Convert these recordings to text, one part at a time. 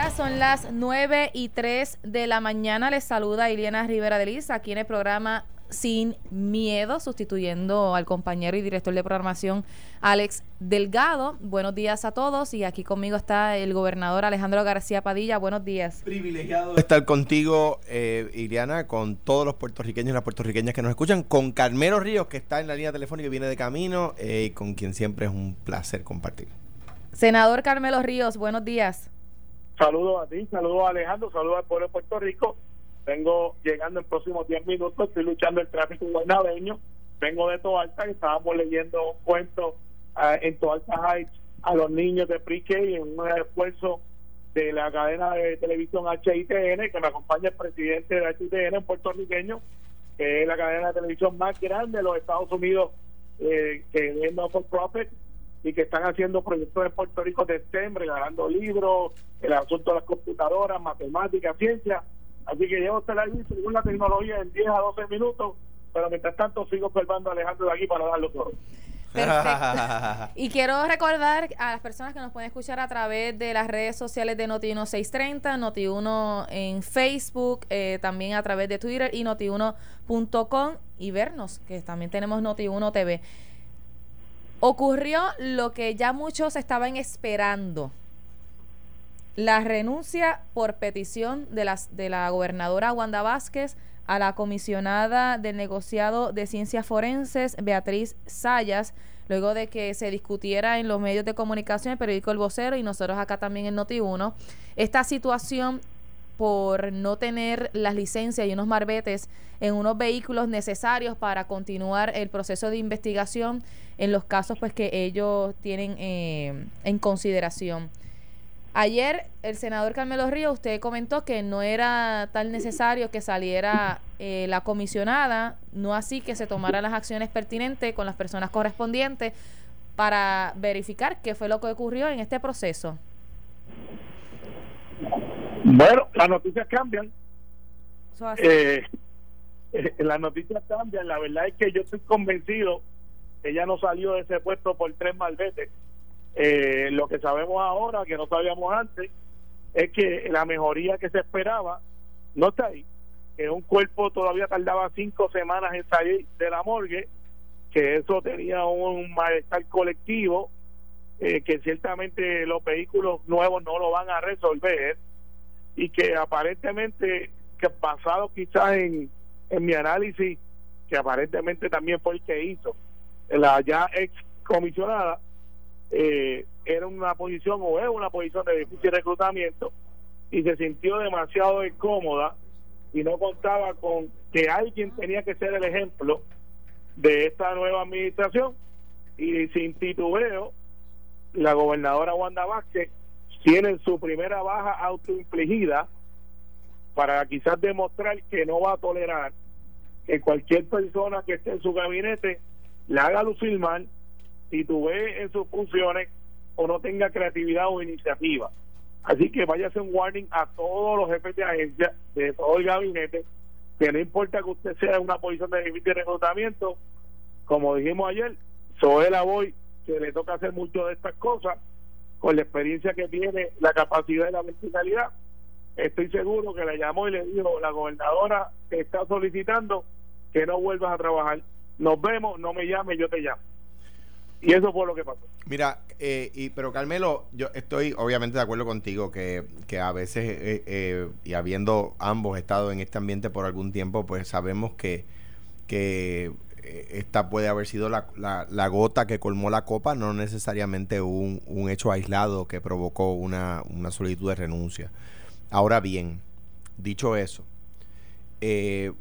días, son las 9 y 3 de la mañana. Les saluda Iliana Rivera de Liz aquí en el programa Sin Miedo, sustituyendo al compañero y director de programación Alex Delgado. Buenos días a todos y aquí conmigo está el gobernador Alejandro García Padilla. Buenos días. Privilegiado estar contigo, eh, Iliana, con todos los puertorriqueños y las puertorriqueñas que nos escuchan, con Carmelo Ríos, que está en la línea telefónica y viene de camino, eh, y con quien siempre es un placer compartir. Senador Carmelo Ríos, buenos días. Saludos a ti, saludos a Alejandro, saludos al pueblo de Puerto Rico. Vengo llegando en próximos 10 minutos, estoy luchando el tráfico guanabeño. Vengo de Toalta, que estábamos leyendo un cuento uh, en Toalta Heights a los niños de pre-K en un esfuerzo de la cadena de televisión HITN, que me acompaña el presidente de HITN, en puertorriqueño, que es la cadena de televisión más grande de los Estados Unidos, eh, que es no for profit y que están haciendo proyectos en Puerto Rico de STEM, regalando libros, el asunto de las computadoras, matemáticas, ciencia. Así que llevo estar ahí según la tecnología en 10 a 12 minutos, pero mientras tanto sigo observando a Alejandro de aquí para darlo todo. Perfecto. y quiero recordar a las personas que nos pueden escuchar a través de las redes sociales de Noti1 630, Noti1 en Facebook, eh, también a través de Twitter y Noti1.com y vernos, que también tenemos Noti1 TV. Ocurrió lo que ya muchos estaban esperando. La renuncia por petición de, las, de la gobernadora Wanda Vázquez a la comisionada del negociado de ciencias forenses, Beatriz Sayas, luego de que se discutiera en los medios de comunicación, el periódico El Vocero y nosotros acá también en Noti1, esta situación por no tener las licencias y unos marbetes en unos vehículos necesarios para continuar el proceso de investigación en los casos pues que ellos tienen eh, en consideración. Ayer el senador Carmelo Ríos, usted comentó que no era tan necesario que saliera eh, la comisionada, no así que se tomaran las acciones pertinentes con las personas correspondientes para verificar qué fue lo que ocurrió en este proceso. Bueno, las noticias cambian. Eh, eh, las noticias cambian. La verdad es que yo estoy convencido que ella no salió de ese puesto por tres malvetes. Eh, lo que sabemos ahora, que no sabíamos antes, es que la mejoría que se esperaba no está ahí. Que un cuerpo todavía tardaba cinco semanas en salir de la morgue, que eso tenía un malestar colectivo, eh, que ciertamente los vehículos nuevos no lo van a resolver y que aparentemente, que basado quizás en, en mi análisis, que aparentemente también fue el que hizo la ya ex comisionada, eh, era una posición o es una posición de difícil reclutamiento y se sintió demasiado incómoda y no contaba con que alguien tenía que ser el ejemplo de esta nueva administración. Y sin titubeo la gobernadora Wanda Vázquez tiene su primera baja autoinfligida para quizás demostrar que no va a tolerar que cualquier persona que esté en su gabinete le haga lucir mal, titubee en sus funciones o no tenga creatividad o iniciativa. Así que hacer un warning a todos los jefes de agencia, de todo el gabinete, que no importa que usted sea en una posición de difícil reclutamiento, como dijimos ayer, Soela Boy, que le toca hacer mucho de estas cosas, con la experiencia que tiene, la capacidad y la verticalidad, estoy seguro que le llamó y le dijo, la gobernadora te está solicitando que no vuelvas a trabajar. Nos vemos, no me llames, yo te llamo. Y eso fue lo que pasó. Mira, eh, y, pero Carmelo, yo estoy obviamente de acuerdo contigo que, que a veces, eh, eh, y habiendo ambos estado en este ambiente por algún tiempo, pues sabemos que, que esta puede haber sido la, la, gota que colmó la copa, no necesariamente un, un hecho aislado que provocó una, una, solicitud de renuncia. Ahora bien, dicho eso, eh,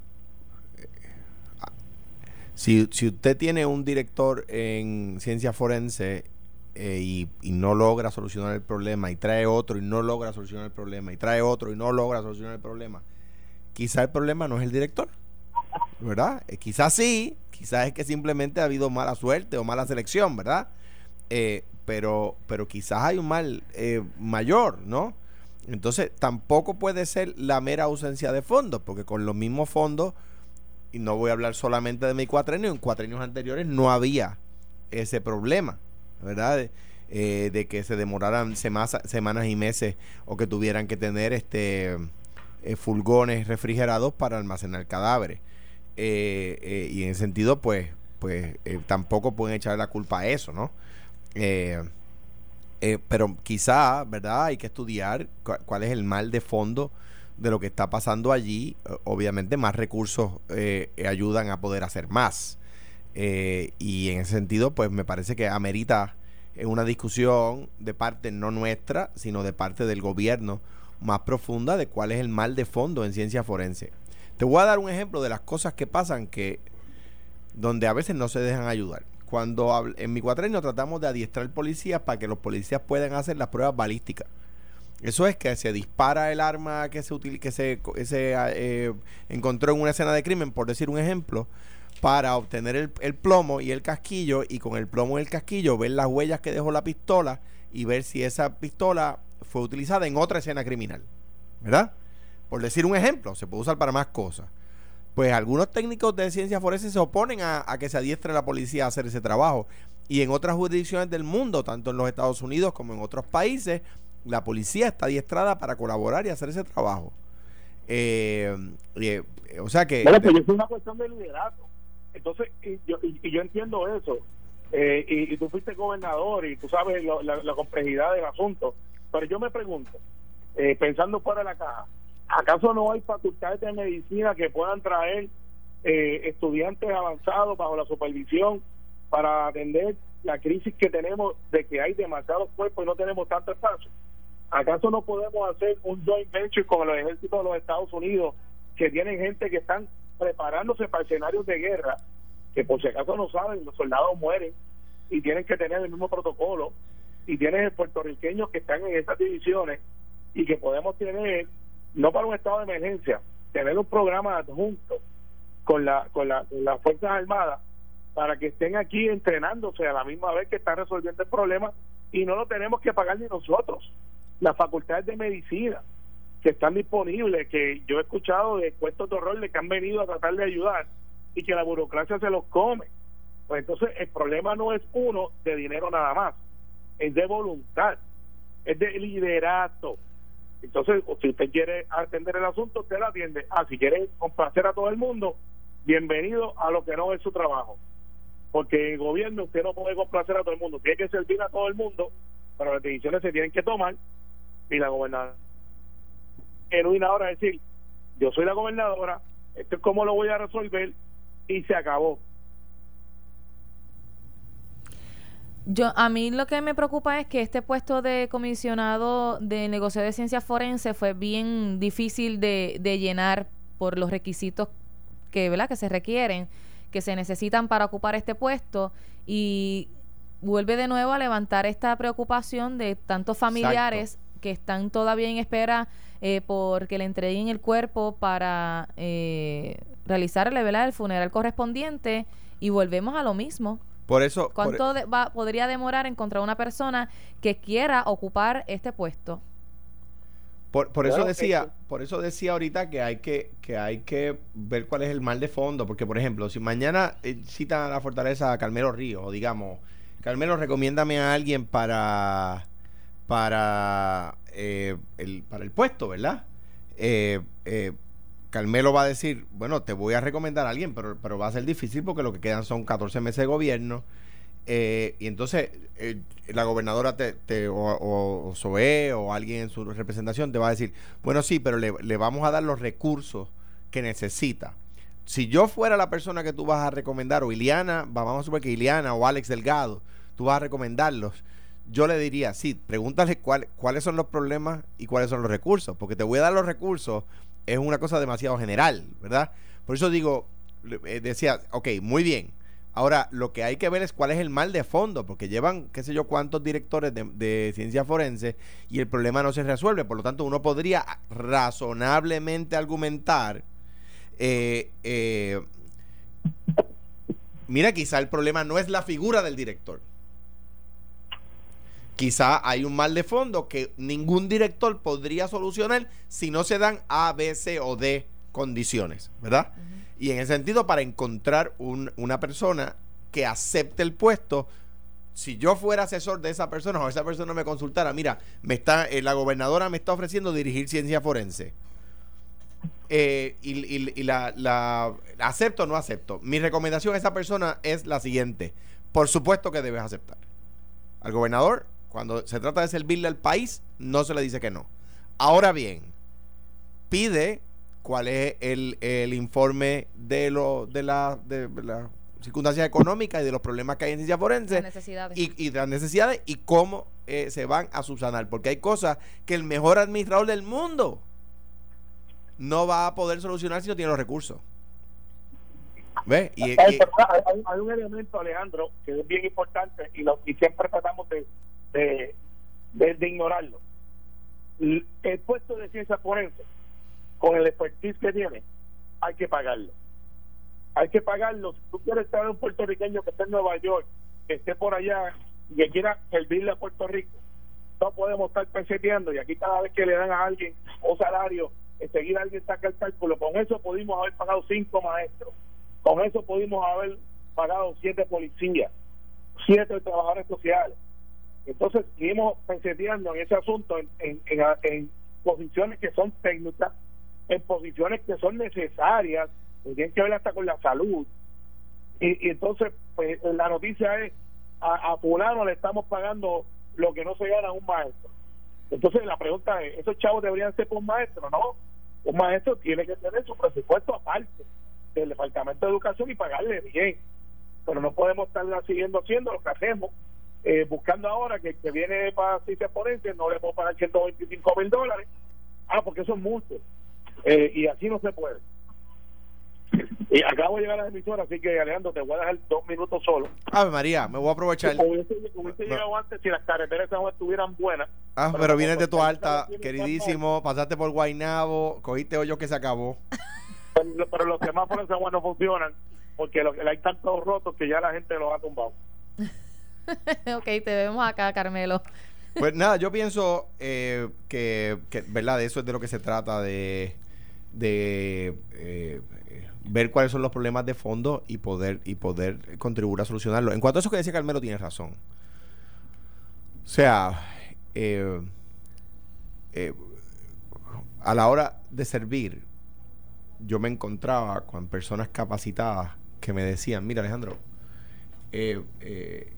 si, si usted tiene un director en ciencia forense eh, y, y, no logra solucionar el problema y trae otro y no logra solucionar el problema y trae otro y no logra solucionar el problema, quizá el problema no es el director, ¿verdad? Eh, quizás sí, quizás es que simplemente ha habido mala suerte o mala selección, ¿verdad? Eh, pero, pero quizás hay un mal eh, mayor, ¿no? Entonces tampoco puede ser la mera ausencia de fondos, porque con los mismos fondos, y no voy a hablar solamente de mi cuatrenio, en cuatrenios anteriores no había ese problema, ¿verdad? eh, de que se demoraran semanas y meses o que tuvieran que tener este eh, fulgones refrigerados para almacenar cadáveres. Y en ese sentido, pues, pues tampoco pueden echar la culpa a eso, ¿no? pero quizá, ¿verdad? Hay que estudiar cuál es el mal de fondo de lo que está pasando allí. Obviamente más recursos ayudan a poder hacer más. y en ese sentido, pues me parece que amerita una discusión de parte no nuestra, sino de parte del gobierno más profunda de cuál es el mal de fondo en ciencia forense. Te voy a dar un ejemplo de las cosas que pasan que donde a veces no se dejan ayudar. Cuando en mi cuatrenio tratamos de adiestrar policías para que los policías puedan hacer las pruebas balísticas. Eso es que se dispara el arma que se, que se, eh, encontró en una escena de crimen, por decir un ejemplo, para obtener el, plomo y el casquillo y con el plomo y el casquillo ver las huellas que dejó la pistola y ver si esa pistola fue utilizada en otra escena criminal. ¿Verdad? Por decir un ejemplo, se puede usar para más cosas. Pues algunos técnicos de ciencia forense se oponen a, que se adiestre la policía a hacer ese trabajo. Y en otras jurisdicciones del mundo, tanto en los Estados Unidos como en otros países, la policía está adiestrada para colaborar y hacer ese trabajo. Eh, eh, o sea que... Bueno, pues es una cuestión de liderazgo. Entonces, y yo, y, yo entiendo eso. Eh, y, tú fuiste gobernador y tú sabes la, complejidad del asunto. Pero yo me pregunto, eh, pensando fuera de la caja, ¿acaso no hay facultades de medicina que puedan traer eh, estudiantes avanzados bajo la supervisión para atender la crisis que tenemos de que hay demasiados cuerpos y no tenemos tanto espacio? ¿Acaso no podemos hacer un joint venture con los ejércitos de los Estados Unidos que tienen gente que están preparándose para escenarios de guerra, que por si acaso no saben, los soldados mueren y tienen que tener el mismo protocolo, y tienes puertorriqueños que están en esas divisiones y que podemos tener, no para un estado de emergencia, tener un programa adjunto con, la, con, la, las Fuerzas Armadas para que estén aquí entrenándose a la misma vez que están resolviendo el problema y no lo tenemos que pagar ni nosotros. Las facultades de medicina, que están disponibles, que yo he escuchado de puestos de horror de que han venido a tratar de ayudar y que la burocracia se los come. Pues entonces el problema no es uno de dinero nada más, es de voluntad, es de liderato. Entonces, si usted quiere atender el asunto, usted lo atiende. Ah, si quiere complacer a todo el mundo, bienvenido a lo que no es su trabajo. Porque el gobierno usted no puede complacer a todo el mundo, tiene que servir a todo el mundo, pero las decisiones se tienen que tomar y la gobernadora genuina ahora decir, yo soy la gobernadora, esto es cómo lo voy a resolver y se acabó. Yo, a mí lo que me preocupa es que este puesto de comisionado de negocio de ciencias forense fue bien difícil de, de llenar por los requisitos que, ¿verdad? que se requieren, que se necesitan para ocupar este puesto y vuelve de nuevo a levantar esta preocupación de tantos familiares que están todavía en espera eh, porque le entreguen el cuerpo para eh, realizarle el funeral correspondiente y volvemos a lo mismo. Por eso. ¿Cuánto va, podría demorar encontrar una persona que quiera ocupar este puesto? Por, por eso decía, por eso decía ahorita que hay que, que hay que ver cuál es el mal de fondo, porque por ejemplo, si mañana eh, citan a la fortaleza a Carmelo Ríos, o digamos, Carmelo, recomiéndame a alguien para para, eh, el, para el puesto, ¿verdad? Eh, eh, Carmelo va a decir, bueno, te voy a recomendar a alguien, pero, pero va a ser difícil porque lo que quedan son 14 meses de gobierno. y entonces la gobernadora te, o, o, SOE o alguien en su representación te va a decir, bueno, sí, pero le, vamos a dar los recursos que necesita. Si yo fuera la persona que tú vas a recomendar, o Iliana, vamos a suponer que Iliana o Alex Delgado, tú vas a recomendarlos, yo le diría, sí, pregúntale cuál, cuáles son los problemas y cuáles son los recursos, porque te voy a dar los recursos, es una cosa demasiado general, ¿verdad? Por eso digo, eh, decía, ok, muy bien. Ahora, lo que hay que ver es cuál es el mal de fondo, porque llevan, qué sé yo, cuántos directores de, ciencia forense y el problema no se resuelve. Por lo tanto, uno podría razonablemente argumentar, eh, eh, mira, quizá el problema no es la figura del director quizá hay un mal de fondo que ningún director podría solucionar si no se dan A, B, C o D condiciones, ¿verdad? Y en ese sentido, para encontrar una persona que acepte el puesto, si yo fuera asesor de esa persona o esa persona me consultara, mira, me está, eh, la gobernadora me está ofreciendo dirigir ciencia forense. Eh, y, la, la, acepto o no acepto. Mi recomendación a esa persona es la siguiente. Por supuesto que debes aceptar. Al gobernador, cuando se trata de servirle al país, no se le dice que no. Ahora bien, pide cuál es el, el informe de, lo, de, la, de la circunstancias económicas y de los problemas que hay en ciencia forense y, y, de las necesidades y cómo eh, se van a subsanar. Porque hay cosas que el mejor administrador del mundo no va a poder solucionar si no tiene los recursos. ¿Ves? Y, hay, un elemento, Alejandro, que es bien importante y, lo, y siempre tratamos de, de, de, ignorarlo. El, puesto de ciencia forense, con el expertise que tiene, hay que pagarlo. Hay que pagarlo. Si tú quieres estar un puertorriqueño que esté en Nueva York, que esté por allá y que quiera servirle a Puerto Rico, no podemos estar peseteando y aquí cada vez que le dan a alguien un salario enseguida alguien saca el cálculo. Con eso pudimos haber pagado cinco maestros, con eso pudimos haber pagado siete policías, siete trabajadores sociales. Entonces, seguimos penseteando en ese asunto, en, en, en, posiciones que son técnicas, en posiciones que son necesarias, que tienen que ver hasta con la salud. Y, entonces, pues la noticia es: a, a Fulano le estamos pagando lo que no se gana un maestro. Entonces, la pregunta es: ¿esos chavos deberían ser por maestro? No, un maestro tiene que tener su presupuesto aparte del Departamento de Educación y pagarle bien. Pero no podemos estar siguiendo haciendo lo que hacemos, eh, buscando ahora que que viene para ciencia forense no le puedo pagar 125 mil dólares. Ah, porque eso es mucho. Eh, y así no se puede. Y acabo de llegar a la emisora, así que Alejandro, te voy a dejar dos minutos solo. Ave María, me voy a aprovechar. Hubiese, llegado antes si las carreteras estuvieran buenas. Ah, pero, vienes de tu alta, queridísimo, pasaste por Guainabo, cogiste hoyo que se acabó. Pero, los demás por esa no funcionan, porque hay tantos rotos que ya la gente los ha tumbado. ok, te vemos acá, Carmelo. Pues nada, yo pienso eh, que, ¿verdad? De eso es de lo que se trata, de, de eh, ver cuáles son los problemas de fondo y poder, y poder contribuir a solucionarlo. En cuanto a eso que decía Carmelo, tiene razón. O sea, eh, eh, a la hora de servir, yo me encontraba con personas capacitadas que me decían, mira Alejandro, eh,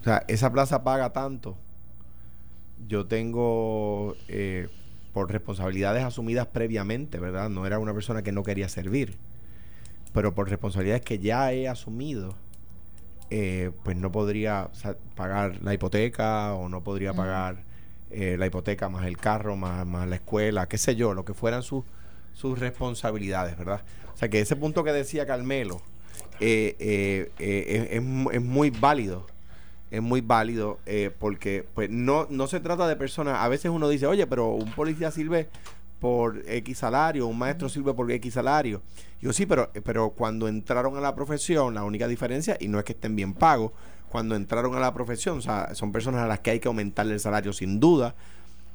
o sea, esa plaza paga tanto. Yo tengo por responsabilidades asumidas previamente, ¿verdad? No era una persona que no quería servir, pero por responsabilidades que ya he asumido, eh, pues no podría pagar la hipoteca o no podría pagar eh, la hipoteca más el carro, más, más la escuela, qué sé yo, lo que fueran sus, sus responsabilidades, ¿verdad? O sea que ese punto que decía Carmelo eh, es, es muy válido es muy válido eh, porque pues no, no se trata de personas, a veces uno dice, oye, pero un policía sirve por X salario, un maestro sirve por X salario. Yo sí, pero, pero cuando entraron a la profesión, la única diferencia, y no es que estén bien pagos, cuando entraron a la profesión, o sea, son personas a las que hay que aumentarle el salario sin duda,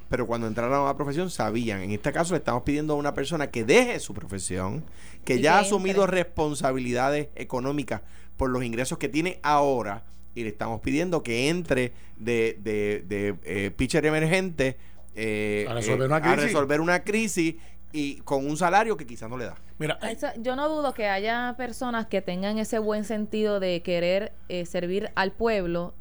pero cuando entraron a la profesión sabían. En este caso le estamos pidiendo a una persona que deje su profesión, que ya ha asumido responsabilidades económicas por los ingresos que tiene ahora, y le estamos pidiendo que entre de, de, de eh, pitcher emergente eh, a, resolver una crisis. a resolver una crisis y con un salario que quizás no le da. Mira, yo no dudo que haya personas que tengan ese buen sentido de querer eh, servir al pueblo,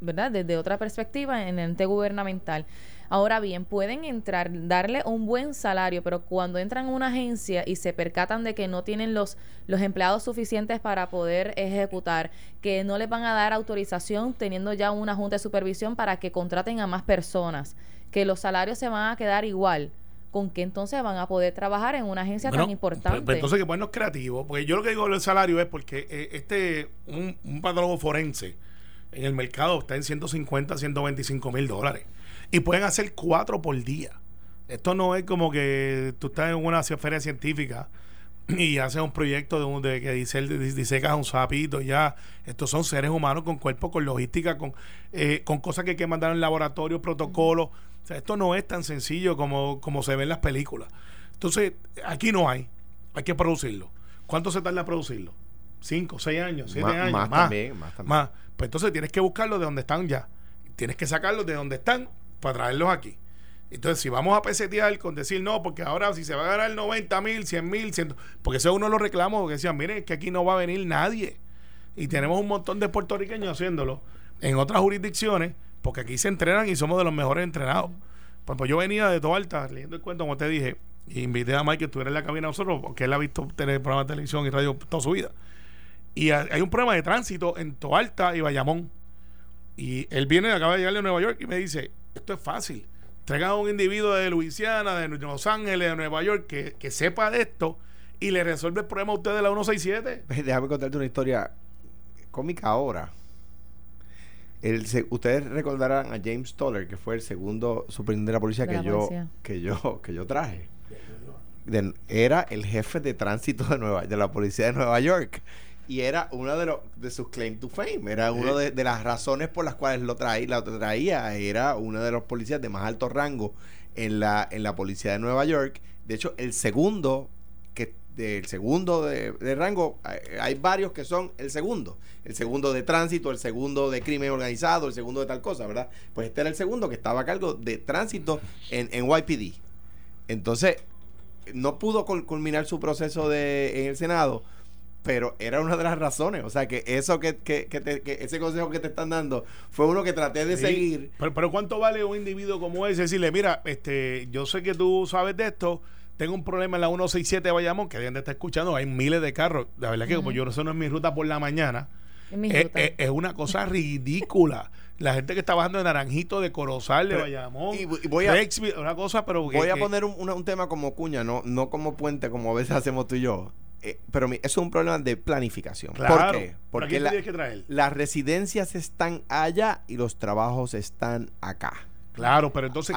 ¿verdad? Desde otra perspectiva en el ente gubernamental. Ahora bien, pueden entrar, darle un buen salario, pero cuando entran a una agencia y se percatan de que no tienen los, los empleados suficientes para poder ejecutar, que no les van a dar autorización teniendo ya una junta de supervisión para que contraten a más personas, que los salarios se van a quedar igual. ¿Con qué entonces van a poder trabajar en una agencia tan importante? Pues, entonces que ponernos creativos, porque yo lo que digo del salario es porque eh, este, un, un patólogo forense en el mercado está en 150, 125 mil dólares y pueden hacer cuatro por día. Esto no es como que tú estás en una feria científica y haces un proyecto de, de que dice, disecas un sapito ya. Estos son seres humanos con cuerpo, con logística, con, eh, con cosas que hay que mandar en laboratorio, protocolos. O sea, esto no es tan sencillo como, como se ve en las películas. Entonces, aquí no hay. Hay que producirlo. ¿Cuánto se tarda en producirlo? 5, 6 años, 7 años. Más, también, más también. Más. Pues entonces tienes que buscarlos de donde están ya. Tienes que sacarlos de donde están para traerlos aquí. Entonces, si vamos a pesetear con decir no, porque ahora si se va a ganar 90 mil, 100 mil, porque eso uno lo reclamos, porque decían, miren, que aquí no va a venir nadie. Y tenemos un montón de puertorriqueños haciéndolo en otras jurisdicciones, porque aquí se entrenan y somos de los mejores entrenados. Pues, yo venía de Toalta, leyendo el cuento, como te dije, y invité a Mike que estuviera en la cabina nosotros, porque él ha visto tener programas de televisión y radio toda su vida. Y hay un problema de tránsito en Toalta y Bayamón. Y él viene, acaba de llegar a Nueva York y me dice, esto es fácil traigan a un individuo de Luisiana, de Los Ángeles, de Nueva York, que, sepa de esto y le resuelve el problema a usted de la 167. Déjame contarte una historia cómica ahora. El, ustedes recordarán a James Toller, que fue el segundo superintendente de la policía, que, yo, que yo que yo traje. era el jefe de tránsito de Nueva de la policía de Nueva York y era uno de, los de sus claim to fame. Era una de, las razones por las cuales lo traía, la traía. Era uno de los policías de más alto rango en la, en la policía de Nueva York. De hecho, el segundo, que del segundo de, rango, hay, varios que son el segundo. El segundo de tránsito, el segundo de crimen organizado, el segundo de tal cosa, ¿verdad? Pues este era el segundo que estaba a cargo de tránsito en, en YPD. Entonces, no pudo culminar su proceso de, en el Senado pero era una de las razones. O sea, que eso que, que, que, ese consejo que te están dando fue uno que traté de seguir. Pero, pero, ¿cuánto vale un individuo como ese? Decirle, mira, este, yo sé que tú sabes de esto, tengo un problema en la 167 de Bayamón, que deben de estar escuchando, hay miles de carros. La verdad que como yo no sé, no es mi ruta por la mañana. Es, una cosa ridícula. La gente que está bajando de Naranjito, de Corozal, de Bayamón, y, voy a, una cosa, pero voy a poner un, un, tema como cuña, no, no como puente, como a veces hacemos tú y yo. Eh, pero eso es un problema de planificación. ¿Por qué? Porque las residencias están allá y los trabajos están acá. Claro, pero entonces...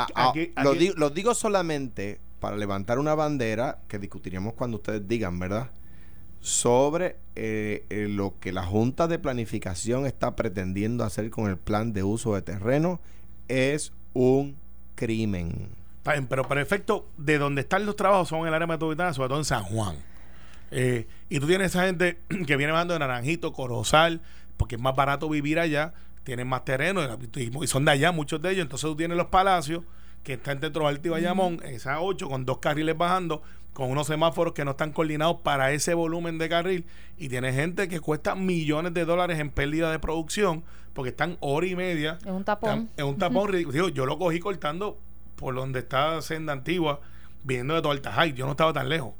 lo, Digo, solamente para levantar una bandera que discutiríamos cuando ustedes digan, ¿verdad? Sobre eh, eh, lo que la Junta de Planificación está pretendiendo hacer con el plan de uso de terreno es un crimen. pero para efecto, de donde están los trabajos son en el área metropolitana, sobre todo en San Juan. Eh, y tú tienes esa gente que viene bajando de Naranjito, Corozal, porque es más barato vivir allá, tienen más terreno y son de allá muchos de ellos. Entonces tú tienes los palacios que están dentro de Alto y Bayamón, esa 8 con dos carriles bajando, con unos semáforos que no están coordinados para ese volumen de carril y tiene gente que cuesta millones de dólares en pérdida de producción porque están hora y media. Es un tapón. Es un tapón ridículo. yo lo cogí cortando por donde está Senda Antigua, viniendo de Toaltajay. Yo no estaba tan lejos.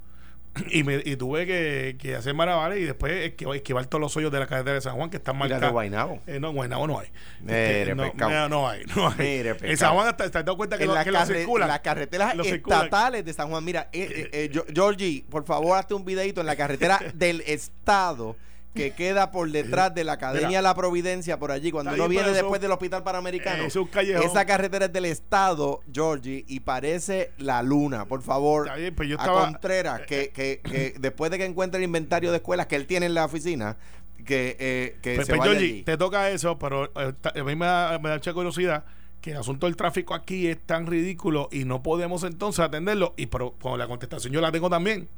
y, me, y tuve que, que hacer maravales y después esquivar todos los hoyos de la carretera de San Juan que están marcados. Guaynabo? Eh, no, Guaynabo no hay. Este, no, no, hay. No hay. en San Juan te has dado cuenta que, en la que las carreteras estatales de San Juan. Mira, eh, eh, eh Georgie, por favor, hazte un videito en la carretera del estado que queda por detrás de la Academia La Providencia, por allí, cuando uno viene después del Hospital Panamericano. esa carretera es del Estado, Georgie, y parece la luna. Por favor, pues a Contreras, que, que, que después de que encuentre el inventario de escuelas que él tiene en la oficina, que, eh, que pues, se pues, Georgie, te toca eso, pero eh, a mí me da, me da mucha curiosidad que el asunto del tráfico aquí es tan ridículo y no podemos entonces atenderlo. Y pero con la contestación yo la tengo también.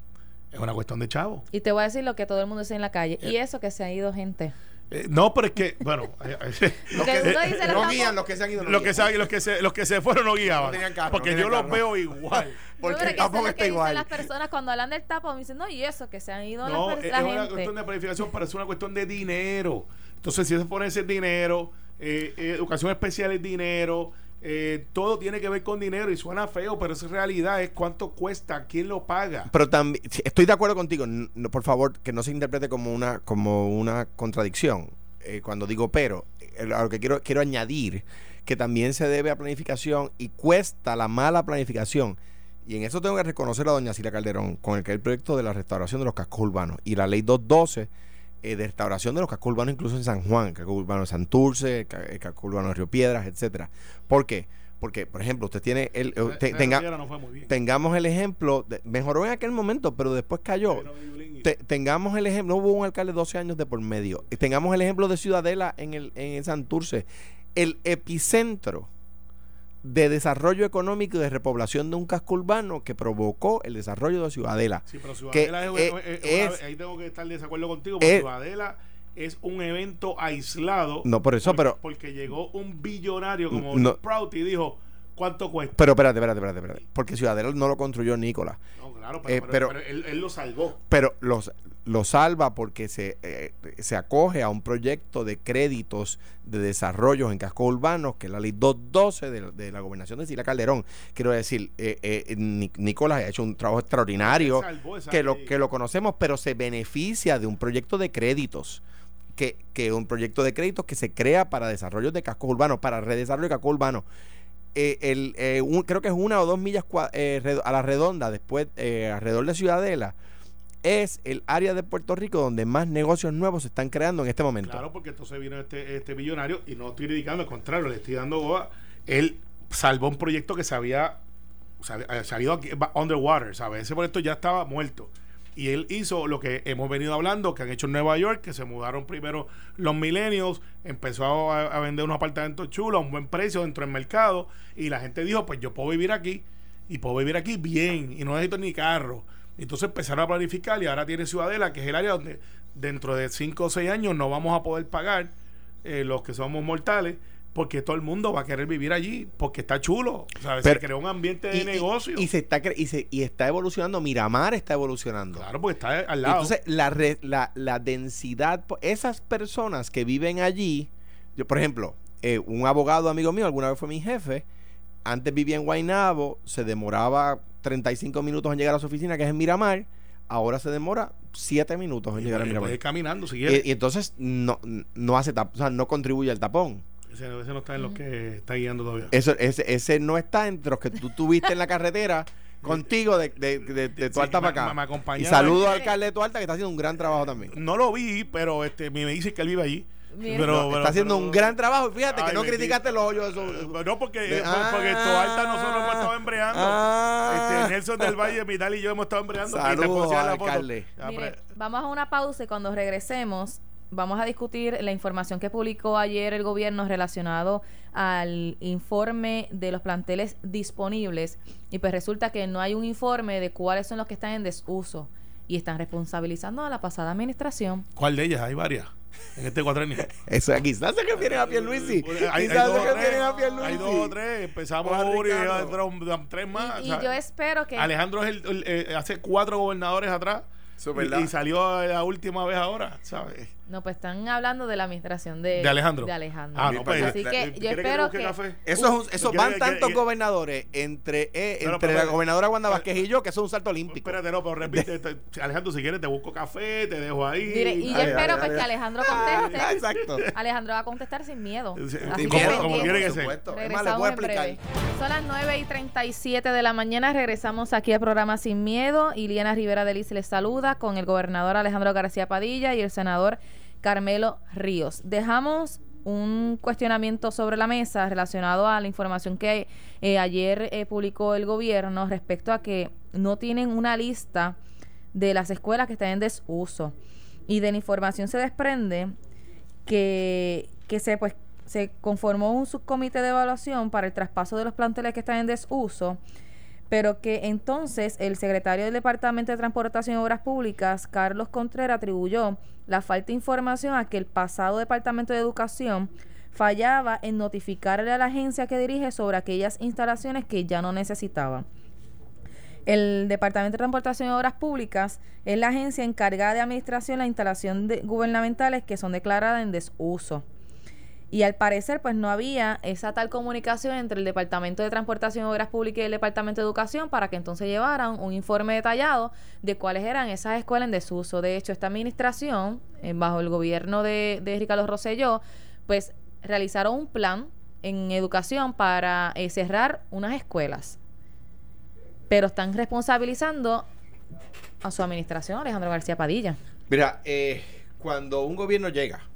Es una cuestión de chavo. Y te voy a decir lo que todo el mundo dice en la calle. y eh, eso que se ha ido gente. Eh, no, pero es que, bueno, los que, no guían, los que se han ido. los, que se, los, que se, los que se fueron no guiaban. porque yo los veo igual. porque el tapón está igual. Las personas cuando hablan del tapón dicen, no, y eso, que se han ido no, la, es una cuestión de planificación, pero es una cuestión de dinero. Entonces, si se pone ese dinero, eh, educación especial es dinero, eh, todo tiene que ver con dinero y suena feo, pero es realidad, es cuánto cuesta, quién lo paga. Pero también, estoy de acuerdo contigo, por favor, que no se interprete como una, como una contradicción eh, cuando digo pero. Eh, lo que quiero, quiero añadir que también se debe a planificación y cuesta la mala planificación. Y en eso tengo que reconocer a doña Silvia Calderón con el que el proyecto de la restauración de los cascos urbanos y la ley 212 de restauración de los cascos urbanos incluso en San Juan, casco urbano de Santurce, el casco urbano de Río Piedras, etcétera. ¿Por qué? Porque, por ejemplo, usted tiene el. tenga, tengamos el ejemplo. mejoró en aquel momento, pero después cayó. tengamos el ejemplo. No hubo un alcalde de 12 años de por medio. Tengamos el ejemplo de Ciudadela en el en Santurce. El epicentro de desarrollo económico y de repoblación de un casco urbano que provocó el desarrollo de Ciudadela. Sí, pero Ciudadela es, ahí tengo que estar de desacuerdo contigo, porque Ciudadela es un evento aislado. No, por eso, pero. Porque llegó un billonario como no, Prout y dijo: ¿cuánto cuesta? Pero espérate, espérate, espérate, espérate. Porque Ciudadela no lo construyó Nicolás. No, claro, pero, eh, él, lo salvó. Pero los, lo salva porque se, eh, se acoge a un proyecto de créditos de desarrollo en cascos urbanos, que es la ley 212 de, la gobernación de Sila Calderón. Quiero decir, eh, Nicolás ha hecho un trabajo extraordinario, que lo, que lo conocemos, pero se beneficia de un proyecto de créditos que, que un proyecto de créditos que se crea para desarrollo de cascos urbanos, para redesarrollo de cascos urbanos. Eh, el, eh, creo que es una o dos millas eh, a la redonda, después alrededor de Ciudadela, es el área de Puerto Rico donde más negocios nuevos se están creando en este momento. Claro, porque entonces vino este, este millonario y no estoy dedicando, al contrario, le estoy dando goa. Él salvó un proyecto que se había, se había, underwater, ¿sabes? Ese proyecto ya estaba muerto. Y él hizo lo que hemos venido hablando, que han hecho en Nueva York, que se mudaron primero los millennials, empezó a, vender unos apartamentos chulos a un buen precio dentro del mercado, y la gente dijo, pues yo puedo vivir aquí, y puedo vivir aquí bien, y no necesito ni carro. Entonces empezaron a planificar y ahora tiene Ciudadela, que es el área donde dentro de 5 o 6 años no vamos a poder pagar eh, los que somos mortales porque todo el mundo va a querer vivir allí porque está chulo. ¿sabes? se creó un ambiente de negocio. y, se está y, se, y está evolucionando Miramar está evolucionando. Claro porque está al lado. Entonces la, la, la densidad esas personas que viven allí yo por ejemplo eh, un abogado amigo mío alguna vez fue mi jefe antes vivía en Guaynabo se demoraba 35 minutos en llegar a su oficina que es en Miramar ahora se demora 7 minutos en llegar a Miramar caminando si y, y, entonces no, no hace o sea, no contribuye al tapón ese, no está en los que está guiando todavía. Eso, ese, ese no está entre los que tú tuviste en la carretera contigo de, de, de, de Tualta para acá. y saludo al alcalde de Tualta que está haciendo un gran trabajo también. No lo vi, pero este me dice que él vive allí. Pero, está haciendo un gran trabajo y fíjate que no criticaste los hoyos de eso. No, porque, porque Tualta nosotros hemos estado embreando. Ah. este, Nelson del Valle, Vidal y yo hemos estado embreando. Saludos al alcalde. vamos a una pausa y cuando regresemos vamos a discutir la información que publicó ayer el gobierno relacionado al informe de los planteles disponibles y pues resulta que no hay un informe de cuáles son los que están en desuso y están responsabilizando a la pasada administración. ¿Cuál de ellas? Hay varias. En este cuatrenio. Eso quizás se refieren a Pierluisi. Hay, quizás se refieren a Pierluisi. Hay dos o tres. Empezamos a Uri y tres más. Y, yo espero que. Alejandro es el, eh, hace cuatro gobernadores atrás. y, salió la última vez ahora, ¿sabes? No, pues están hablando de la administración de, de Alejandro. De Alejandro. Ah, no, pues, Así que yo espero que... Eso, es eso van tantos gobernadores entre, eh, entre la gobernadora Wanda Vázquez y yo que eso es un salto olímpico. Espérate, no, pero repite. Alejandro, si quieres te busco café, te dejo ahí. y yo espero pues que Alejandro conteste. Ah, exacto. Alejandro va a contestar sin miedo. Así como, como quiere que sea. Regresamos en breve. Son las 9 y 37 de la mañana. Regresamos aquí al programa Sin Miedo. Iliana Rivera de Liz les saluda con el gobernador Alejandro García Padilla y el senador Carmelo Ríos. Dejamos un cuestionamiento sobre la mesa relacionado a la información que eh, ayer eh, publicó el gobierno respecto a que no tienen una lista de las escuelas que están en desuso. Y de la información se desprende que, que se, pues, se conformó un subcomité de evaluación para el traspaso de los planteles que están en desuso pero que entonces el secretario del Departamento de Transportación y Obras Públicas, Carlos Contreras, atribuyó la falta de información a que el pasado Departamento de Educación fallaba en notificarle a la agencia que dirige sobre aquellas instalaciones que ya no necesitaba. El Departamento de Transportación y Obras Públicas es la agencia encargada de administración de la instalación gubernamentales que son declaradas en desuso. Y al parecer, pues no había esa tal comunicación entre el Departamento de Transportación y Obras Públicas y el Departamento de Educación para que entonces llevaran un informe detallado de cuáles eran esas escuelas en desuso. De hecho, esta administración, bajo el gobierno de, de Ricardo Rosselló, pues realizaron un plan en educación para eh, cerrar unas escuelas. Pero están responsabilizando a su administración, Alejandro García Padilla. Mira, eh, cuando un gobierno llega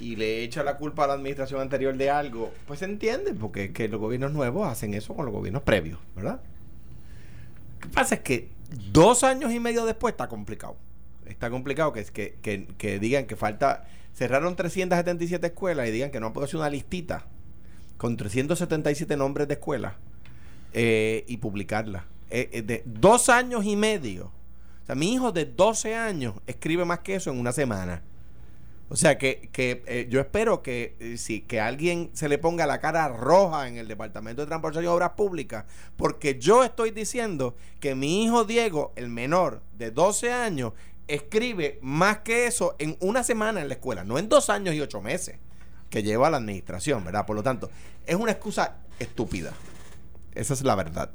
y le echa la culpa a la administración anterior de algo, pues se entiende, porque que los gobiernos nuevos hacen eso con los gobiernos previos, ¿verdad? Lo que pasa es que dos años y medio después está complicado. Está complicado que, que, que, que digan que falta, cerraron 377 escuelas y digan que no han podido hacer una listita con 377 nombres de escuela eh, y publicarla. Eh, eh, de dos años y medio. O sea, mi hijo de 12 años escribe más que eso en una semana. O sea que, que yo espero que si que alguien se le ponga la cara roja en el Departamento de Transportación y Obras Públicas, porque yo estoy diciendo que mi hijo Diego, el menor de 12 años, escribe más que eso en una semana en la escuela, no en dos años y ocho meses que lleva la administración, ¿verdad? Por lo tanto, es una excusa estúpida. Esa es la verdad.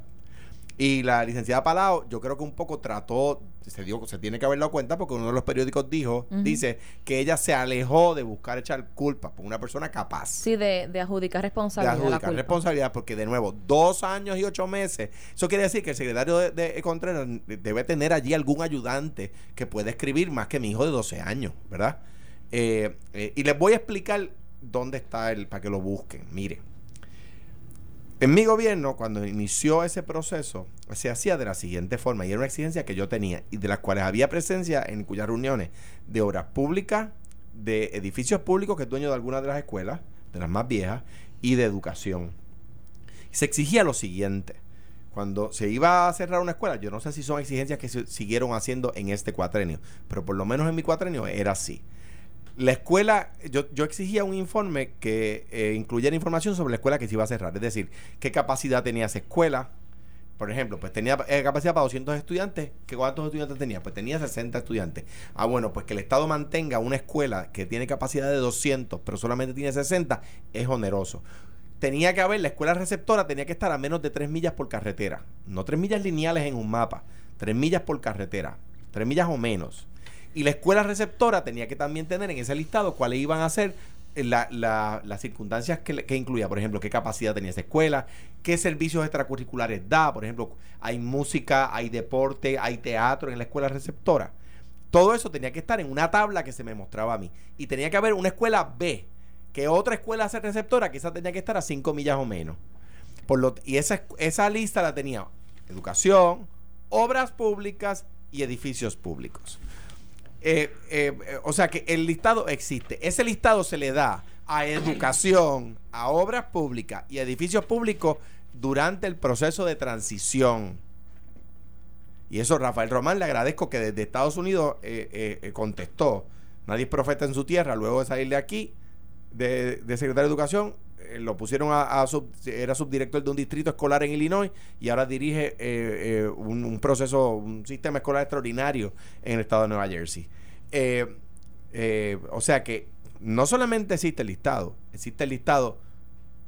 Y la licenciada Palau, yo creo que un poco trató, se dio, se tiene que haber dado cuenta porque uno de los periódicos dijo, dice que ella se alejó de buscar echar culpa por una persona capaz. Sí, de, adjudicar responsabilidad. De adjudicar responsabilidad, porque de nuevo, dos años y ocho meses. Eso quiere decir que el secretario de, de Contreras debe tener allí algún ayudante que pueda escribir más que mi hijo de 12 años, ¿verdad? Eh, eh, y les voy a explicar dónde está el, para que lo busquen. Mire, en mi gobierno, cuando inició ese proceso, se hacía de la siguiente forma, y era una exigencia que yo tenía, y de las cuales había presencia en cuyas reuniones de obras públicas, de edificios públicos, que es dueño de algunas de las escuelas, de las más viejas, y de educación. Se exigía lo siguiente. Cuando se iba a cerrar una escuela, yo no sé si son exigencias que se siguieron haciendo en este cuatrenio, pero por lo menos en mi cuatrenio era así la escuela, yo, exigía un informe que eh, incluyera información sobre la escuela que se iba a cerrar. Es decir, qué capacidad tenía esa escuela. Por ejemplo, pues tenía eh, capacidad para 200 estudiantes. ¿Qué ¿Cuántos estudiantes tenía? Pues tenía 60 estudiantes. Ah, bueno, pues que el Estado mantenga una escuela que tiene capacidad de 200, pero solamente tiene 60, es oneroso. Tenía que haber, la escuela receptora tenía que estar a menos de 3 millas por carretera. No 3 millas lineales en un mapa, 3 millas por carretera. 3 millas o menos. Y la escuela receptora tenía que también tener en ese listado cuáles iban a ser las circunstancias que, incluía, por ejemplo, qué capacidad tenía esa escuela, qué servicios extracurriculares da, por ejemplo, hay música, hay deporte, hay teatro en la escuela receptora. Todo eso tenía que estar en una tabla que se me mostraba a mí. Y tenía que haber una escuela B, que otra escuela receptora, que esa tenía que estar a 5 millas o menos. Por lo, y esa, esa lista la tenía educación, obras públicas y edificios públicos. Eh, eh, o sea que el listado existe. Ese listado se le da a educación, a obras públicas y edificios públicos durante el proceso de transición. Y eso Rafael Román le agradezco que desde Estados Unidos eh, contestó. Nadie es profeta en su tierra. Luego de salir de aquí, de, secretario de Educación, lo pusieron a, era subdirector de un distrito escolar en Illinois y ahora dirige un, un, proceso, un sistema escolar extraordinario en el estado de Nueva Jersey. Eh, eh, o sea que no solamente existe el listado, existe el listado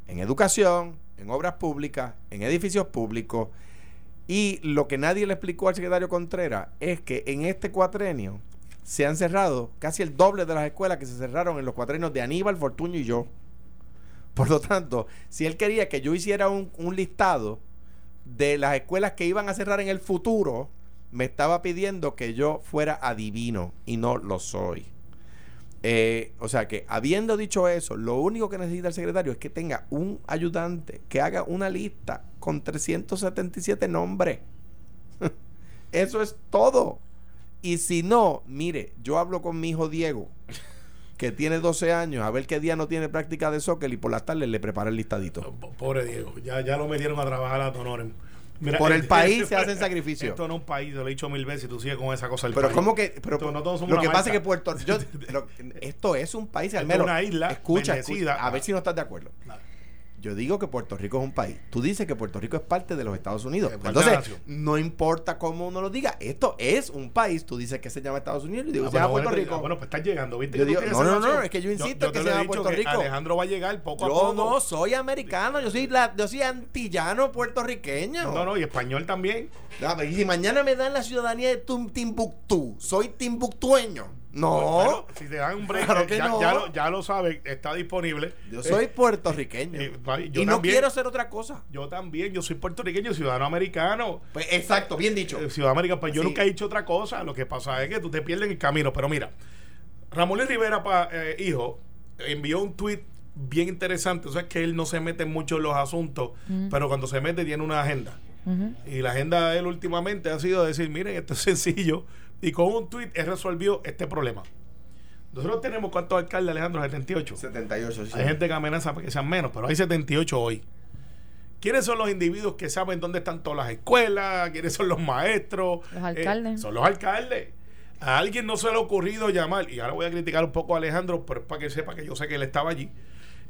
en educación, en obras públicas, en edificios públicos. Y lo que nadie le explicó al secretario Contreras es que en este cuatrenio se han cerrado casi el doble de las escuelas que se cerraron en los cuatrenios de Aníbal, Fortuño y yo. Por lo tanto, si él quería que yo hiciera un, listado de las escuelas que iban a cerrar en el futuro, me estaba pidiendo que yo fuera adivino y no lo soy. Eh, o sea que, habiendo dicho eso, lo único que necesita el secretario es que tenga un ayudante que haga una lista con 377 nombres. eso es todo. Y si no, mire, yo hablo con mi hijo Diego, que tiene 12 años, a ver qué día no tiene práctica de soccer y por las tardes le prepara el listadito. Pobre Diego, ya, ya lo metieron a trabajar a Tonorem por el, país se hacen sacrificios. Esto no es un país, lo he dicho mil veces y tú sigues con esa cosa. pero ¿cómo que? Pero, lo que pasa es que Puerto esto es un país, al menos. una isla escucha, a ver si no estás de acuerdo. Yo digo que Puerto Rico es un país. Tú dices que Puerto Rico es parte de los Estados Unidos. Entonces, no importa cómo uno lo diga, esto es un país. Tú dices que se llama Estados Unidos y digo, ah, se llama Puerto Rico. Bueno, pues estás llegando, ¿viste? Yo digo, no, no, no, es que yo insisto que se llama Puerto Rico. Alejandro va a llegar poco a poco. Yo no soy americano, yo soy, la, yo soy antillano puertorriqueño. No, no, y español también. y si mañana me dan la ciudadanía de Timbuktu, soy timbuktueño. No. si te dan un break, ya, lo, ya lo saben, está disponible. Yo soy eh, puertorriqueño. Eh, y no quiero hacer otra cosa. Yo también, yo soy puertorriqueño, ciudadano americano. Pues exacto, bien dicho. Eh, ciudadano americano, pues yo nunca he dicho otra cosa. Lo que pasa es que tú te pierdes en el camino. Pero mira, Ramón Rivera, pa, hijo, envió un tweet bien interesante. O sea, que él no se mete mucho en los asuntos, pero cuando se mete tiene una agenda. Y la agenda de él últimamente ha sido decir, miren, esto es sencillo y con un tweet he resolvido este problema. Nosotros tenemos cuántos alcaldes, Alejandro, 78. 78, sí. Hay gente que amenaza para que sean menos, pero hay 78 hoy. ¿Quiénes son los individuos que saben dónde están todas las escuelas? ¿Quiénes son los maestros? Los alcaldes. Eh, son los alcaldes. A alguien no se le ha ocurrido llamar, y ahora voy a criticar un poco a Alejandro, pero para que sepa que yo sé que él estaba allí.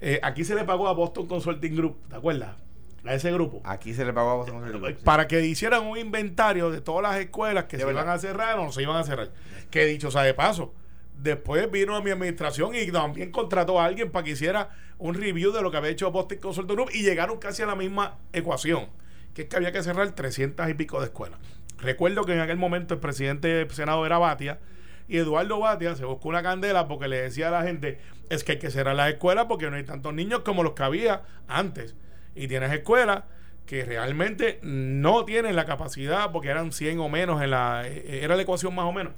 Eh, aquí se le pagó a Boston Consulting Group, ¿te acuerdas? A ese grupo. Aquí se le pagó a Boston Consulting Group. Para que hicieran un inventario de todas las escuelas que se iban a cerrar o no se iban a cerrar. Que dicho sea de paso, después vino a mi administración y también contrató a alguien para que hiciera un review de lo que había hecho Boston Consulting Group y llegaron casi a la misma ecuación, que es que había que cerrar 300 y pico de escuelas. Recuerdo que en aquel momento el presidente del Senado era Batia y Eduardo Batia se buscó una candela porque le decía a la gente es que hay que cerrar las escuelas porque no hay tantos niños como los que había antes. Y tienes escuelas que realmente no tienen la capacidad porque eran 100 o menos en la eh, era la ecuación más o menos.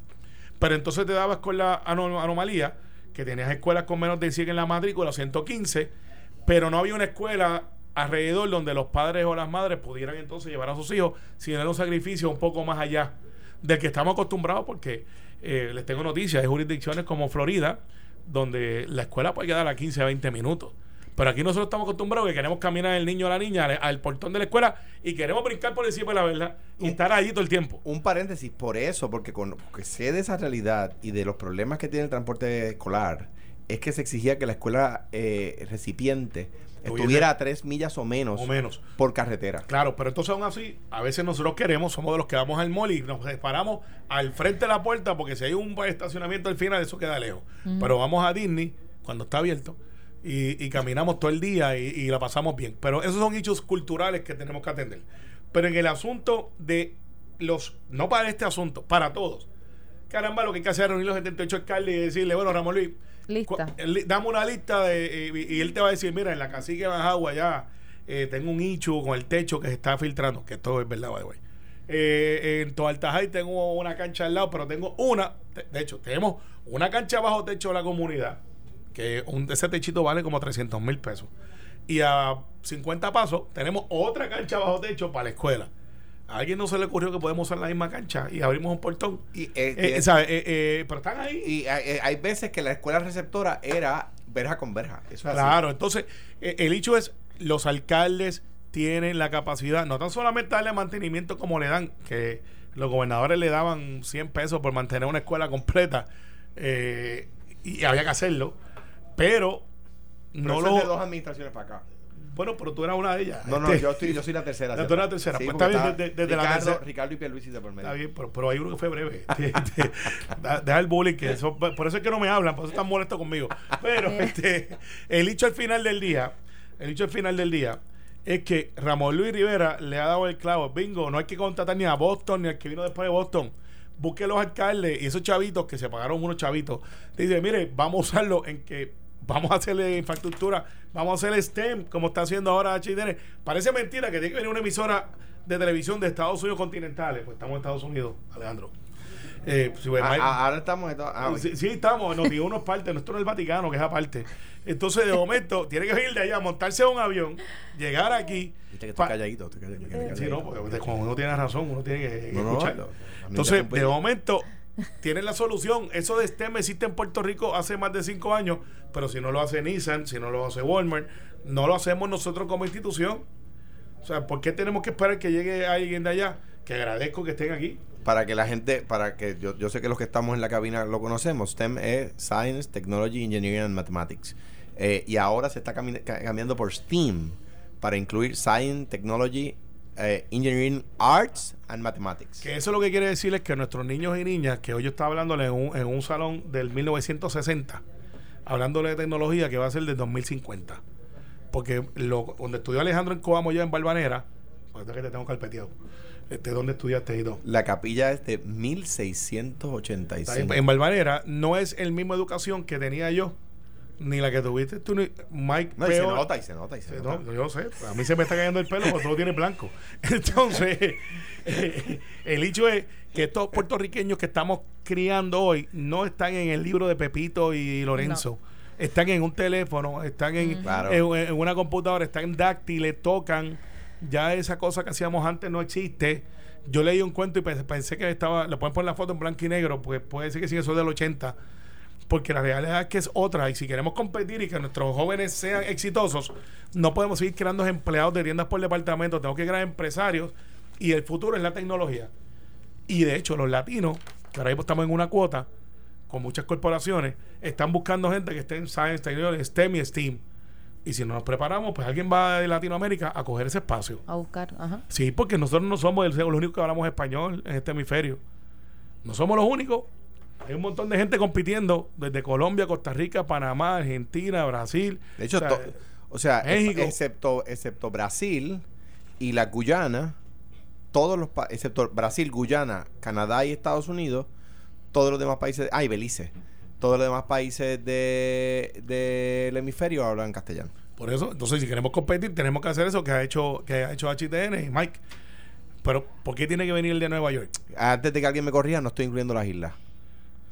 Pero entonces te dabas con la anomalía que tenías escuelas con menos de 100 en la matrícula, 115, pero no había una escuela alrededor donde los padres o las madres pudieran entonces llevar a sus hijos sin dar un sacrificio un poco más allá del que estamos acostumbrados porque eh, les tengo noticias, hay jurisdicciones como Florida donde la escuela puede quedar a 15 a 20 minutos. Pero aquí nosotros estamos acostumbrados que queremos caminar el niño o la niña al, portón de la escuela y queremos brincar por encima de la verdad y estar allí todo el tiempo. Un paréntesis, por eso, porque, con, porque sé de esa realidad y de los problemas que tiene el transporte escolar, es que se exigía que la escuela eh, recipiente estuviera a tres millas o menos, o menos por carretera. Claro, pero entonces aún así, a veces nosotros queremos, somos de los que vamos al mall y nos paramos al frente de la puerta porque si hay un estacionamiento al final, eso queda lejos. Pero vamos a Disney cuando está abierto y, caminamos todo el día y, la pasamos bien. Pero esos son hechos culturales que tenemos que atender. Pero en el asunto de los, no para este asunto, para todos. Caramba, lo que hay que hacer es reunir los 78 alcaldes y decirle, bueno, Ramón Luis, Lista. Dame una lista de, y, él te va a decir, mira, en la cacique Bajagua ya eh, tengo un nicho con el techo que se está filtrando, que todo es verdad, güey. Eh, en Toaltajay tengo una cancha al lado, pero tengo una, de hecho, tenemos una cancha bajo techo de la comunidad, que un, ese techito vale como 300 mil pesos. Y a 50 pasos tenemos otra cancha bajo techo para la escuela. A alguien no se le ocurrió que podemos usar la misma cancha y abrimos un portón. Y, eh, eh, eh, pero están ahí. Y hay, veces que la escuela receptora era verja con verja. Eso claro, entonces el hecho es, los alcaldes tienen la capacidad, no tan solamente darle mantenimiento como le dan, que los gobernadores le daban 100 pesos por mantener una escuela completa y había que hacerlo, pero, no lo... de dos administraciones para acá. Bueno, pero tú eras una de ellas. No, no, yo, estoy, yo soy la tercera. tú eres la tercera. pues está bien, desde, Ricardo, la tercera. Ricardo y Pierluisi de por medio. Está bien, pero, hay uno que fue breve. Deja el bullying, que eso, por eso es que no me hablan, por eso están molestos conmigo. Pero este, el dicho al final del día, el dicho al final del día, es que Ramón Luis Rivera le ha dado el clavo. Bingo, no hay que contratar ni a Boston ni al que vino después de Boston. Busque los alcaldes y esos chavitos que se pagaron unos chavitos. Dice, mire, vamos a usarlo en que vamos a hacerle infraestructura, vamos a hacerle STEM, como está haciendo ahora HDN. Parece mentira que tiene que venir una emisora de televisión de Estados Unidos continentales. Pues estamos en Estados Unidos, Alejandro. Eh, pues, ah, ah, ahora estamos en ah, sí, sí, estamos, nos digo uno es parte, nuestro no es el Vaticano, que es aparte. Entonces, de momento, tiene que ir de allá, montarse a un avión, llegar aquí. Viste que está calladito, calladito. Sí, no, porque como uno tiene razón, uno tiene que, escucharlo. Entonces, de momento, tienen la solución. Eso de STEM existe en Puerto Rico hace más de cinco años, pero si no lo hace Nissan, si no lo hace Walmart, no lo hacemos nosotros como institución. O sea, ¿por qué tenemos que esperar que llegue alguien de allá? Que agradezco que estén aquí. Para que la gente, para que yo, yo sé que los que estamos en la cabina lo conocemos, STEM es Science, Technology, Engineering and Mathematics. Eh, y ahora se está cambiando por STEAM para incluir Science, Technology, eh, engineering Arts and Mathematics. Que eso lo que quiere decir es que nuestros niños y niñas, que hoy yo estaba hablándole en un, en un salón del 1960, hablándole de tecnología que va a ser del 2050. Porque lo, donde estudió Alejandro en Coamo ya en Balvanera, porque que te tengo carpeteado. Este, ¿Dónde estudiaste y La capilla es de 1685. En, en Balvanera no es el mismo educación que tenía yo ni la que tuviste tú, ni Mike. No, y se nota, y se nota, y se nota. No, yo sé, a mí se me está cayendo el pelo porque todo tiene blanco. Entonces, eh, el hecho es que estos puertorriqueños que estamos criando hoy no están en el libro de Pepito y Lorenzo. Están en un teléfono, están en, en, una computadora, están en dáctiles, tocan. Ya esa cosa que hacíamos antes no existe. Yo leí un cuento y pensé, que estaba, le pueden poner la foto en blanco y negro, pues puede ser que sí, eso es del 80 porque la realidad es que es otra y si queremos competir y que nuestros jóvenes sean exitosos, no podemos seguir creando empleados de tiendas por departamento, tenemos que crear empresarios y el futuro es la tecnología. Y de hecho los latinos, que ahora mismo estamos en una cuota con muchas corporaciones, están buscando gente que esté en Science, Technology, STEM y STEAM. Y si no nos preparamos, pues alguien va de Latinoamérica a coger ese espacio. A buscar, ajá. Sí, porque nosotros no somos los únicos que hablamos español en este hemisferio. No somos los únicos. Hay un montón de gente compitiendo desde Colombia, Costa Rica, Panamá, Argentina, Brasil. De hecho, o sea, excepto, excepto Brasil y la Guyana, todos los países, excepto Brasil, Guyana, Canadá y Estados Unidos, todos los demás países, ah, y Belice, todos los demás países del de, hemisferio hablan castellano. Por eso, entonces, si queremos competir, tenemos que hacer eso que ha hecho, que ha hecho HTN y Mike. Pero, ¿por qué tiene que venir el de Nueva York? Antes de que alguien me corrija, no estoy incluyendo las islas.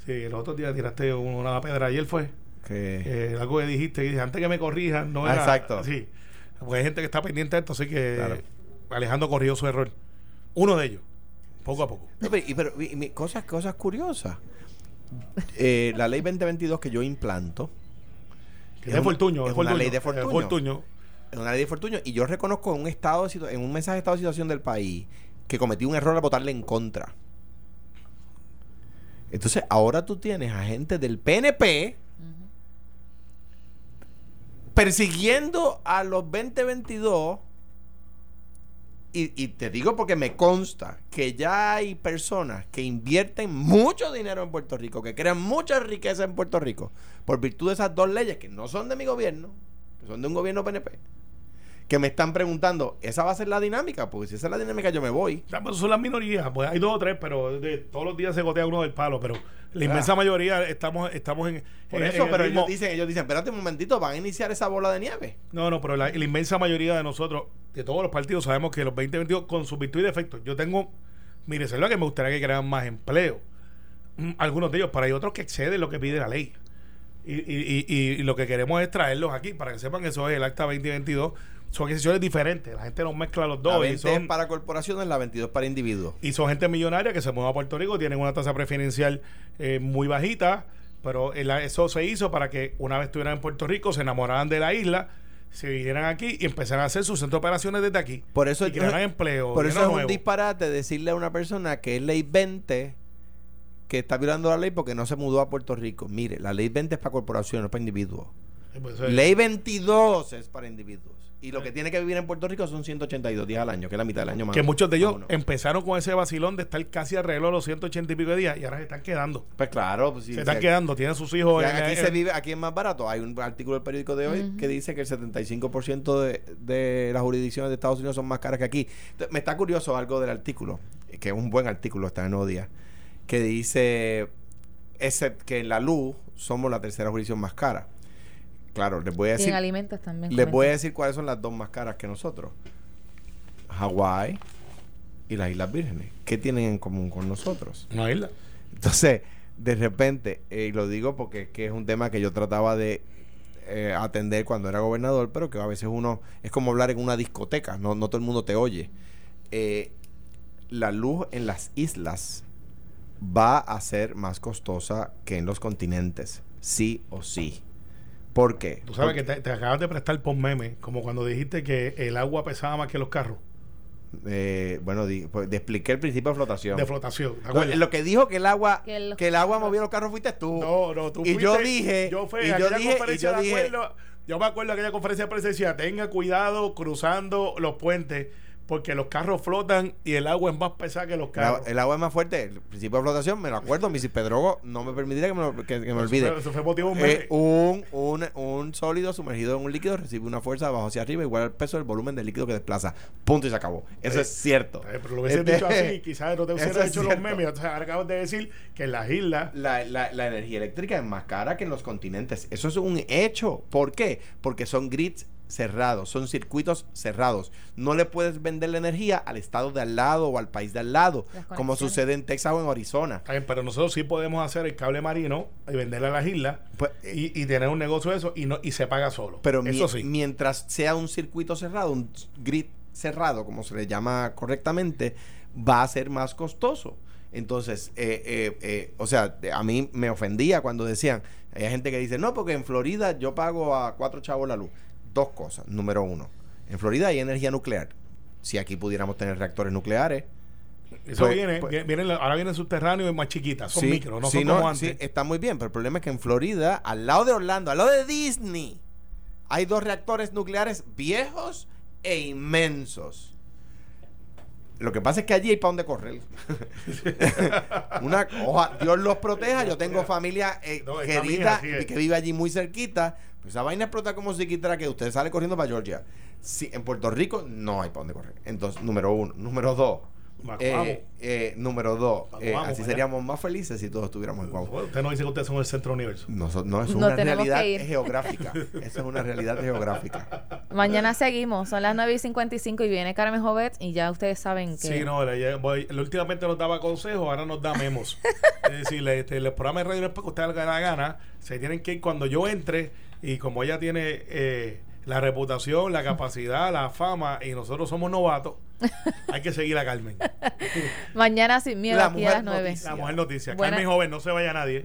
Sí, el otro día tiraste una pedra. Ayer fue. Que algo que dijiste, que antes que me corrijan, no era. Exacto. Sí. Porque hay gente que está pendiente de esto, así que Alejandro corrigió su error. Uno de ellos, poco a poco. pero, cosas, cosas curiosas. Eh, la ley 2022 que yo implanto. es, de Fortuño. Es, una ley de Fortuño. Es una ley de Fortuño. Y yo reconozco en un, estado en un mensaje de estado de situación del país que cometí un error al votarle en contra. Entonces, ahora tú tienes a gente del PNP persiguiendo a los 2022. Y, y, te digo porque me consta que ya hay personas que invierten mucho dinero en Puerto Rico, que crean mucha riqueza en Puerto Rico, por virtud de esas dos leyes que no son de mi gobierno, que son de un gobierno PNP que me están preguntando, ¿esa va a ser la dinámica? Porque si esa es la dinámica, yo me voy. Ya, son las minorías, pues hay dos o tres, pero de, todos los días se gotea uno del palo, pero la inmensa mayoría estamos, estamos en. Por eso, pero ellos dicen, ellos dicen, espérate un momentito, van a iniciar esa bola de nieve. No, no, pero la, inmensa mayoría de nosotros, de todos los partidos, sabemos que los 2022, con su virtud y defectos, yo tengo mi reserva que me gustaría que crearan más empleo. Mm, algunos de ellos, pero hay otros que exceden lo que pide la ley. Y, y, y, y, lo que queremos es traerlos aquí para que sepan que eso es el acta 2022 son decisiones diferentes. La gente no mezcla los dos. La 20 es para corporaciones, la 22 para individuos. Y son gente millonaria que se mueve a Puerto Rico, tienen una tasa preferencial eh, muy bajita, pero eso se hizo para que una vez estuvieran en Puerto Rico, se enamoraran de la isla, se vinieran aquí y empezaran a hacer sus centros de operaciones desde aquí. Por eso, y crearan empleo. Por eso es un disparate decirle a una persona que es ley 20 que está violando la ley porque no se mudó a Puerto Rico. Mire, la ley 20 es para corporaciones, no para individuos. Pues ley 22 es para individuos. Y lo que tiene que vivir en Puerto Rico son 182 días al año, que es la mitad del año más. Que muchos de ellos empezaron con ese vacilón de estar casi alrededor de los 180 y pico de días y ahora se están quedando. Pues claro, pues se están quedando, tienen sus hijos. aquí se vive, aquí es más barato. Hay un artículo del periódico de hoy que dice que el 75% de, de las jurisdicciones de Estados Unidos son más caras que aquí. me está curioso algo del artículo, que es un buen artículo, está en Nuevo Día, que dice ese, que en la luz somos la tercera jurisdicción más cara. Claro, les voy a decir. alimentos también. Les voy a decir cuáles son las dos más caras que nosotros: Hawái y las Islas Vírgenes. ¿Qué tienen en común con nosotros? Una isla. Entonces, de repente, eh, y lo digo porque es un tema que yo trataba de eh, atender cuando era gobernador, pero que a veces uno es como hablar en una discoteca, no, no todo el mundo te oye. Eh, la luz en las islas va a ser más costosa que en los continentes, sí o sí. ¿Por qué? Tú sabes que te, acabas de prestar por meme, como cuando dijiste que el agua pesaba más que los carros. Eh, bueno, pues, expliqué el principio de flotación. De flotación. Lo, que dijo que el agua que el, agua movía los carros fuiste tú. No, no, tú Y yo dije, yo fui, y yo dije, y yo dije, yo me acuerdo de aquella conferencia de prensa decía, tenga cuidado cruzando los puentes porque los carros flotan y el agua es más pesada que los carros. el agua es más fuerte. El principio de flotación, me lo acuerdo, mi Pedrogo no me permitiría que me, que, me olvide. Eso fue motivo eh, un, un, un, sólido sumergido en un líquido recibe una fuerza abajo hacia arriba igual al peso del volumen del líquido que desplaza. Punto y se acabó. Eso eh, es cierto. Eh, pero lo hubiese este, dicho así, quizás no te hubiera hecho los memes. O sea, acabas de decir que en las islas... La, la, la energía eléctrica es más cara que en los continentes. Eso es un hecho. ¿Por qué? Porque son grids cerrados, son circuitos cerrados. No le puedes vender la energía al estado de al lado o al país de al lado, como sucede en Texas o en Arizona. pero nosotros sí podemos hacer el cable marino y venderle a las islas pues, y, tener un negocio de eso y, no, y se paga solo. Pero eso sí. mientras sea un circuito cerrado, un grid cerrado, como se le llama correctamente, va a ser más costoso. Entonces, eh, eh, eh, o sea, a mí me ofendía cuando decían, hay gente que dice, no, porque en Florida yo pago a cuatro chavos la luz. Dos cosas. Número uno, en Florida hay energía nuclear. Si aquí pudiéramos tener reactores nucleares, eso pues, viene, pues, viene, ahora viene subterráneo y más chiquitas, son micro, no son como antes. Sí, está muy bien, pero el problema es que en Florida, al lado de Orlando, al lado de Disney, hay dos reactores nucleares viejos e inmensos. Lo que pasa es que allí hay para dónde correr. Una, Dios los proteja. Yo tengo familia eh, querida que vive allí muy cerquita. Pues esa vaina explota como si quitara que usted sale corriendo para Georgia. Sí, en Puerto Rico no hay para dónde correr. Entonces, número uno. Número dos eh, eh, número dos, eh, así seríamos más felices si todos estuviéramos en Guau. Usted no dice que ustedes son el centro universo. No, no es una realidad geográfica. Eso es una realidad geográfica. Mañana seguimos, son las 9 y 55 y viene Carmen Jovet y ya ustedes saben que. Sí, no, voy, últimamente nos daba consejos, ahora nos da memos. es decir, este, el programa de radio no es porque usted haga la gana, se tienen que ir cuando yo entre y como ella tiene. Eh, la reputación, la capacidad, la fama y nosotros somos novatos, hay que seguir a Carmen. Mañana sin miedo aquí a las 9. La mujer noticia. Carmen joven, no se vaya nadie.